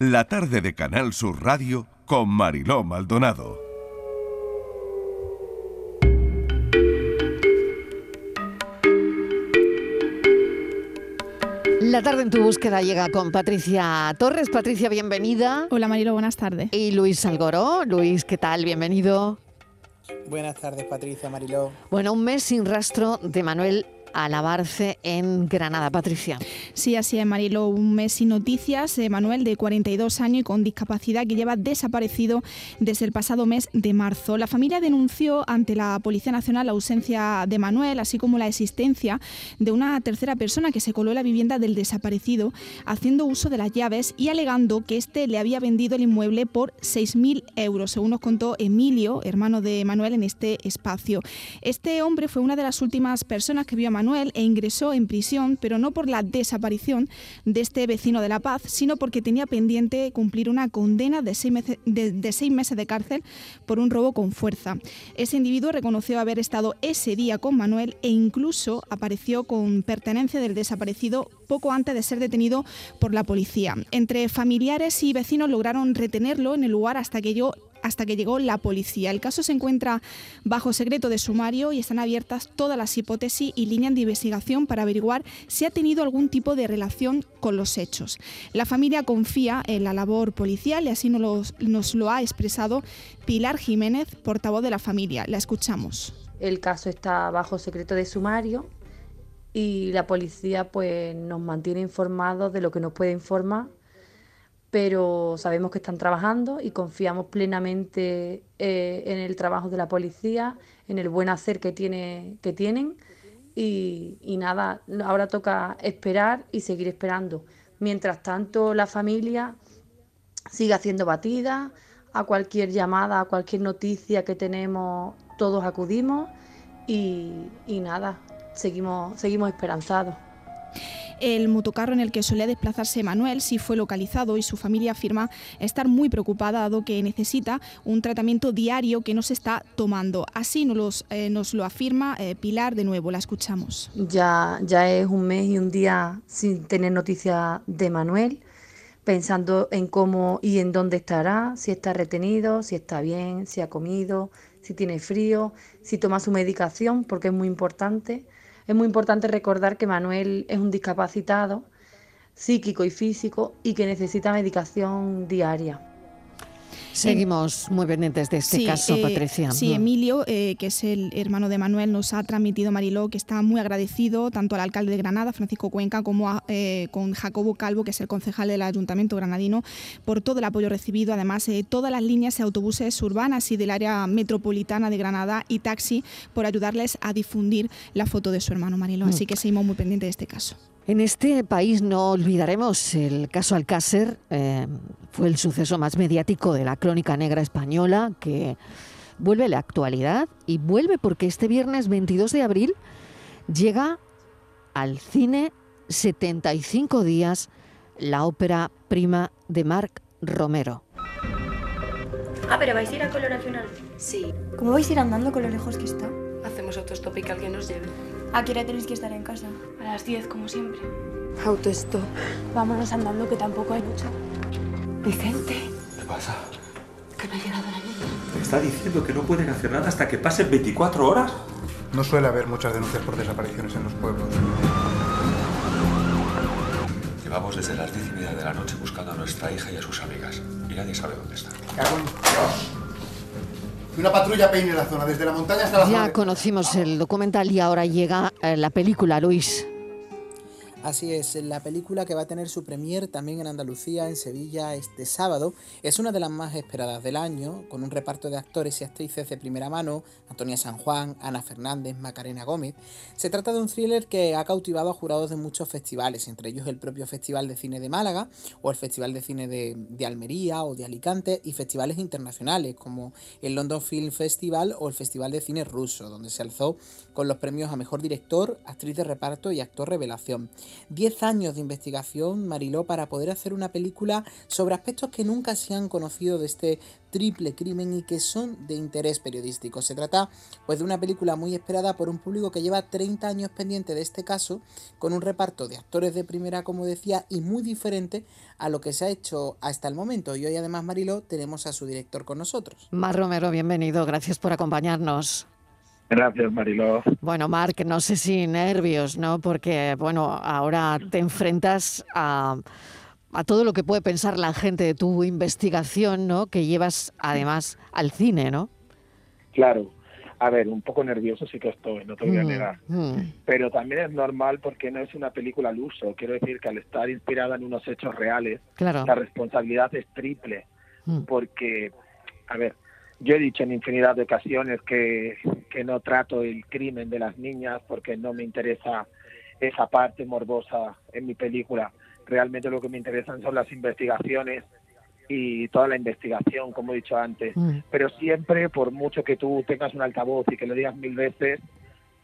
la tarde de Canal Sur Radio con Mariló Maldonado. La tarde en tu búsqueda llega con Patricia Torres. Patricia, bienvenida. Hola Marilo, buenas tardes. Y Luis Algoró. Luis, ¿qué tal? Bienvenido. Buenas tardes, Patricia Mariló. Bueno, un mes sin rastro de Manuel Alabarce en Granada. Patricia. Sí, así es, Marilo. Un mes sin noticias. Manuel, de 42 años y con discapacidad, que lleva desaparecido desde el pasado mes de marzo. La familia denunció ante la Policía Nacional la ausencia de Manuel, así como la existencia de una tercera persona que se coló en la vivienda del desaparecido, haciendo uso de las llaves y alegando que éste le había vendido el inmueble por 6.000 euros, según nos contó Emilio, hermano de Manuel, en este espacio. Este hombre fue una de las últimas personas que vio a Manuel e ingresó en prisión, pero no por la desaparición de este vecino de La Paz, sino porque tenía pendiente cumplir una condena de seis, meses de, seis meses de cárcel por un robo con fuerza. Ese individuo reconoció haber estado ese día con Manuel e incluso apareció con pertenencia del desaparecido poco antes de ser detenido por la policía. Entre familiares y vecinos lograron retenerlo en el lugar hasta que yo hasta que llegó la policía. El caso se encuentra bajo secreto de sumario y están abiertas todas las hipótesis y líneas de investigación para averiguar si ha tenido algún tipo de relación con los hechos. La familia confía en la labor policial y así nos lo, ha expresado Pilar Jiménez, portavoz de la familia. La escuchamos. El caso está bajo secreto de sumario y la policía pues nos mantiene informados de lo que nos puede informar pero sabemos que están trabajando y confiamos plenamente eh, en el trabajo de la policía, en el buen hacer que, tiene, que tienen y, nada, ahora toca esperar y seguir esperando. Mientras tanto, la familia sigue haciendo batidas, a cualquier llamada, a cualquier noticia que tenemos, todos acudimos y, y nada, seguimos, seguimos esperanzados. El motocarro en el que solía desplazarse Manuel sí fue localizado y su familia afirma estar muy preocupada dado que necesita un tratamiento diario que no se está tomando. Así nos, eh, lo afirma eh, Pilar de nuevo, la escuchamos. Ya, ya es un mes y un día sin tener noticia de Manuel pensando en cómo y en dónde estará, si está retenido, si está bien, si ha comido, si tiene frío, si toma su medicación, porque es muy importante. Es muy importante recordar que Manuel es un discapacitado psíquico y físico y que necesita medicación diaria. Seguimos muy pendientes de este caso, eh, Patricia. Sí, Emilio, eh, que es el hermano de Manuel, nos ha transmitido, Mariló, que está muy agradecido tanto al alcalde de Granada, Francisco Cuenca, como eh, con Jacobo Calvo, que es el concejal del Ayuntamiento granadino, por todo el apoyo recibido. Además, todas las líneas de autobuses urbanas y del área metropolitana de Granada y taxi por ayudarles a difundir la foto de su hermano Mariló. Así mm. que seguimos muy pendientes de este caso. En este país no olvidaremos el caso Alcácer, eh, fue el suceso más mediático de la crónica negra española que vuelve a la actualidad y vuelve porque este viernes 22 de abril llega al cine 75 días la ópera prima de Marc Romero. Ah, pero vais a ir a color nacional. Sí. ¿Cómo vais a ir andando con lo lejos que está? Hacemos autostop y que alguien nos lleve. ¿A qué hora tenéis que estar en casa? A las 10, como siempre. Autostop. Vámonos andando, que tampoco hay mucho. Vicente. ¿Qué pasa? Que no ha llegado la niña. ¿Me está diciendo que no pueden hacer nada hasta que pasen 24 horas? No suele haber muchas denuncias por desapariciones en los pueblos. Llevamos desde las 10 y media de la noche buscando a nuestra hija y a sus amigas. Y nadie sabe dónde está. Una patrulla peine la zona, desde la montaña hasta la Ya conocimos el documental y ahora llega eh, la película, Luis. Así es, la película que va a tener su premier también en Andalucía, en Sevilla, este sábado, es una de las más esperadas del año, con un reparto de actores y actrices de primera mano, Antonia San Juan, Ana Fernández, Macarena Gómez. Se trata de un thriller que ha cautivado a jurados de muchos festivales, entre ellos el propio Festival de Cine de Málaga, o el Festival de Cine de, Almería o de Alicante, y festivales internacionales como el London Film Festival o el Festival de Cine Ruso, donde se alzó con los premios a Mejor Director, Actriz de Reparto y Actor Revelación. Diez años de investigación, Mariló, para poder hacer una película sobre aspectos que nunca se han conocido de este triple crimen y que son de interés periodístico. Se trata pues de una película muy esperada por un público que lleva 30 años pendiente de este caso, con un reparto de actores de primera, como decía, y muy diferente a lo que se ha hecho hasta el momento. Y hoy además, Mariló, tenemos a su director con nosotros. Mar Romero, bienvenido, gracias por acompañarnos. Gracias, Mariló. Bueno, Marc, no sé si nervios, ¿no? Porque, bueno, ahora te enfrentas a, a todo lo que puede pensar la gente de tu investigación, ¿no? Que llevas además al cine, ¿no? Claro. A ver, un poco nervioso sí que estoy, no te voy a Mm, negar. mm. Pero también es normal porque no es una película al uso. Quiero decir que al estar inspirada en unos hechos reales, Claro. la responsabilidad es triple. Mm. Porque, a ver, yo he dicho en infinidad de ocasiones que, que no trato el crimen de las niñas porque no me interesa esa parte morbosa en mi película. Realmente lo que me interesan son las investigaciones y toda la investigación, como he dicho antes. Mm. Pero siempre, por mucho que tú tengas un altavoz y que lo digas mil veces,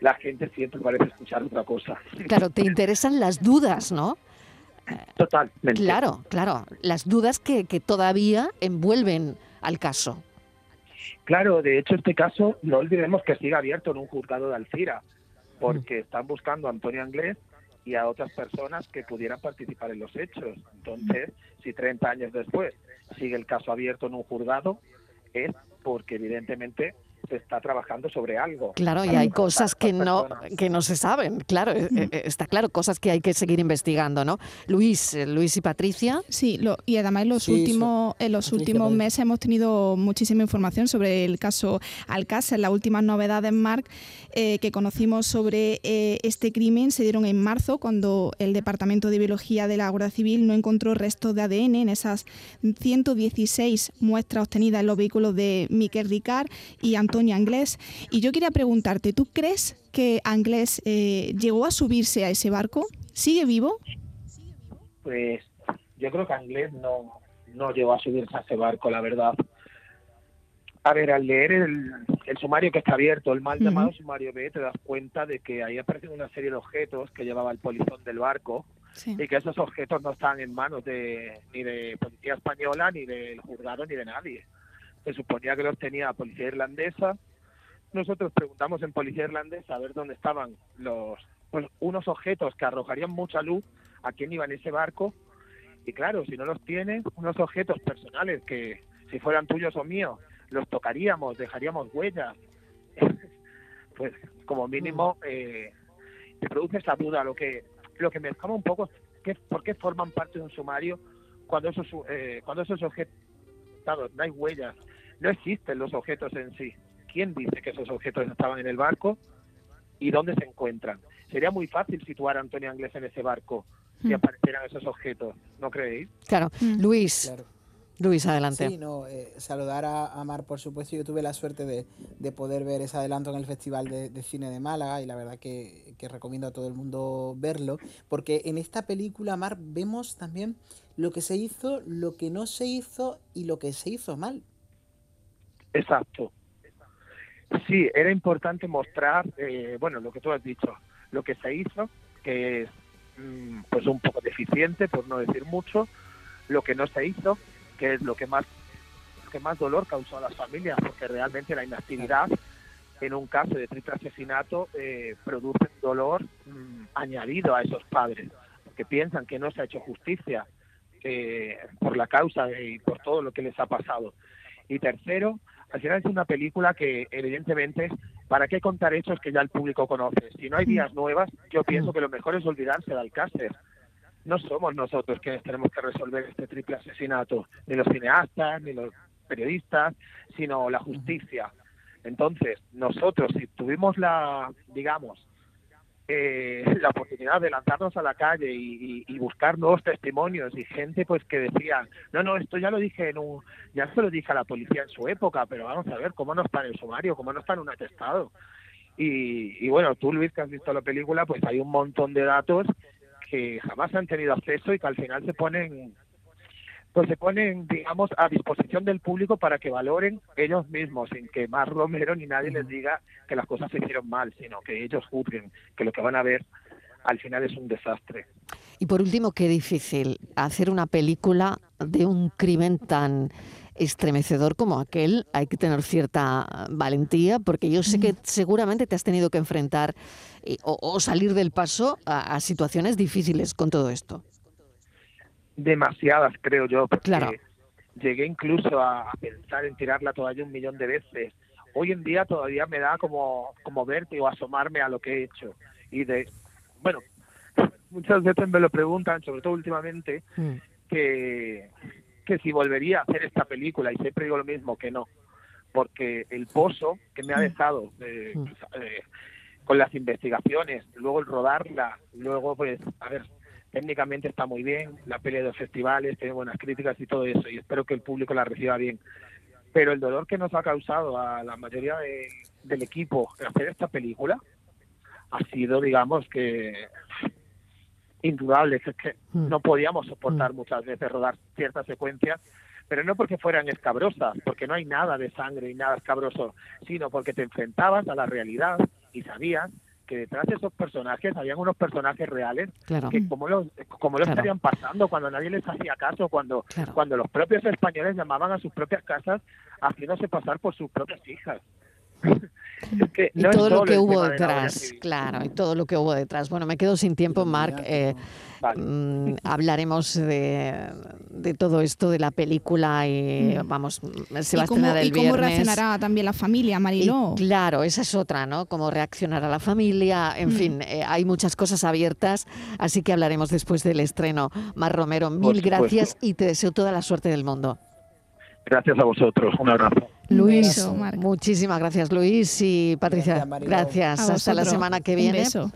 la gente siempre parece escuchar otra cosa. Claro, te interesan las dudas, ¿no? Totalmente. Claro, claro, las dudas que, que todavía envuelven al caso. Claro, de hecho este caso no olvidemos que sigue abierto en un juzgado de Alcira, porque están buscando a Antonio Anglés y a otras personas que pudieran participar en los hechos. Entonces, si 30 años después sigue el caso abierto en un juzgado, es porque evidentemente se está trabajando sobre algo. Claro, y hay cosas que no, personas. que no se saben, claro, eh, eh, está claro, cosas que hay que seguir investigando, ¿no? Luis, eh, Luis y Patricia. Sí, lo- y además en los Sí, últimos, en los Patricia, últimos meses hemos tenido muchísima información sobre el caso Alcácer. Las últimas novedades, Marc, eh, que conocimos sobre eh, este crimen se dieron en marzo, cuando el Departamento de Biología de la Guardia Civil no encontró restos de ADN en esas 116 muestras obtenidas en los vehículos de Miquel Ricard y Antonio Anglés. Y yo quería preguntarte, ¿tú crees que Anglés eh, llegó a subirse a ese barco? ¿Sigue vivo? Pues yo creo que Anglés no, no llegó a subirse a ese barco, la verdad. A ver, al leer el, el sumario que está abierto, el mal llamado sumario B, te das cuenta de que ahí aparecen una serie de objetos que llevaba el polizón del barco Sí. y que esos objetos no están en manos de ni de policía española, ni del juzgado, ni de nadie. Se suponía que los tenía la policía irlandesa. Nosotros preguntamos en policía irlandesa a ver dónde estaban los pues, unos objetos que arrojarían mucha luz a quién iba en ese barco. Y claro, si no los tienes, unos objetos personales que si fueran tuyos o míos, los tocaríamos, dejaríamos huellas. pues como mínimo eh, te produce esa duda. Lo que lo que me escama un poco es que, por qué forman parte de un sumario cuando esos eh, cuando esos objetos no hay huellas, no existen los objetos en sí. ¿Quién dice que esos objetos estaban en el barco y dónde se encuentran? Sería muy fácil situar a Antonio Anglés en ese barco si Mm. aparecieran esos objetos, ¿no creéis? Claro, Luis, Luis, adelante. Sí, no, eh, saludar a, a Mar, por supuesto. Yo tuve la suerte de, de poder ver ese adelanto en el Festival de, de Cine de Málaga y la verdad que, que recomiendo a todo el mundo verlo, porque en esta película, Mar, vemos también lo que se hizo, lo que no se hizo y lo que se hizo mal. Exacto. Sí, era importante mostrar, eh, bueno, lo que tú has dicho, lo que se hizo, que es mm, pues un poco deficiente, por no decir mucho, lo que no se hizo, que es lo que más lo que más dolor causó a las familias, porque realmente la inactividad en un caso de triple asesinato eh, produce un dolor mm, añadido a esos padres, que piensan que no se ha hecho justicia eh, por la causa y por todo lo que les ha pasado. Y tercero, al final es una película que evidentemente, ¿para qué contar hechos que ya el público conoce? Si no hay vías nuevas, yo pienso que lo mejor es olvidarse de Alcácer. No somos nosotros quienes tenemos que resolver este triple asesinato, ni los cineastas, ni los periodistas, sino la justicia. Entonces, nosotros, si tuvimos la, digamos, eh, la oportunidad de lanzarnos a la calle y, y- y buscar nuevos testimonios y gente pues que decía no no esto ya lo dije en un ya se lo dije a la policía en su época pero vamos a ver cómo no está en el sumario cómo no está en un atestado y, y bueno tú Luis que has visto la película pues hay un montón de datos que jamás han tenido acceso y que al final se ponen pues se ponen, digamos, a disposición del público para que valoren ellos mismos, sin que más Romero ni nadie les diga que las cosas se hicieron mal, sino que ellos juzguen que lo que van a ver al final es un desastre. Y por último, qué difícil hacer una película de un crimen tan estremecedor como aquel, hay que tener cierta valentía, porque yo sé que seguramente te has tenido que enfrentar eh, o, o salir del paso a, a situaciones difíciles con todo esto. Demasiadas, creo yo, porque Claro. llegué incluso a, pensar en tirar la toalla un millón de veces. Hoy en día todavía me da como, como vértigo asomarme a lo que he hecho. Y de, bueno, muchas veces me lo preguntan, sobre todo últimamente, Mm. que, que si volvería a hacer esta película y siempre digo lo mismo, que no, porque el pozo que me ha dejado eh, Mm. pues, eh, con las investigaciones, luego el rodarla, luego pues, a ver, técnicamente está muy bien, la peli de los festivales, tiene buenas críticas y todo eso, y espero que el público la reciba bien. Pero el dolor que nos ha causado a la mayoría de- del equipo hacer esta película ha sido, digamos, que indudable, que es que Mm. no podíamos soportar muchas veces rodar ciertas secuencias, pero no porque fueran escabrosas, porque no hay nada de sangre y nada escabroso, sino porque te enfrentabas a la realidad y sabías que detrás de esos personajes habían unos personajes reales Claro. que como lo, como lo Claro. estarían pasando cuando nadie les hacía caso, cuando, Claro. cuando los propios españoles llamaban a sus propias casas haciéndose pasar por sus propias hijas. Es que Y no todo lo que hubo de detrás, claro, y todo lo que hubo detrás. Bueno, me quedo sin tiempo, Marc. eh, mm, hablaremos de, de todo esto de la película y Mm. vamos, se ¿Y va a cómo, estrenar el y cómo viernes. reaccionará también la familia, Y Mariló? claro, esa es otra, ¿no? Cómo reaccionará la familia, en Mm. fin, eh, hay muchas cosas abiertas, así que hablaremos después del estreno. Mar Romero, mil gracias y te deseo toda la suerte del mundo. Gracias a vosotros. Un abrazo. Luis, beso, muchísimas gracias Luis y Patricia, Gracias, Hasta la semana que Un viene. beso.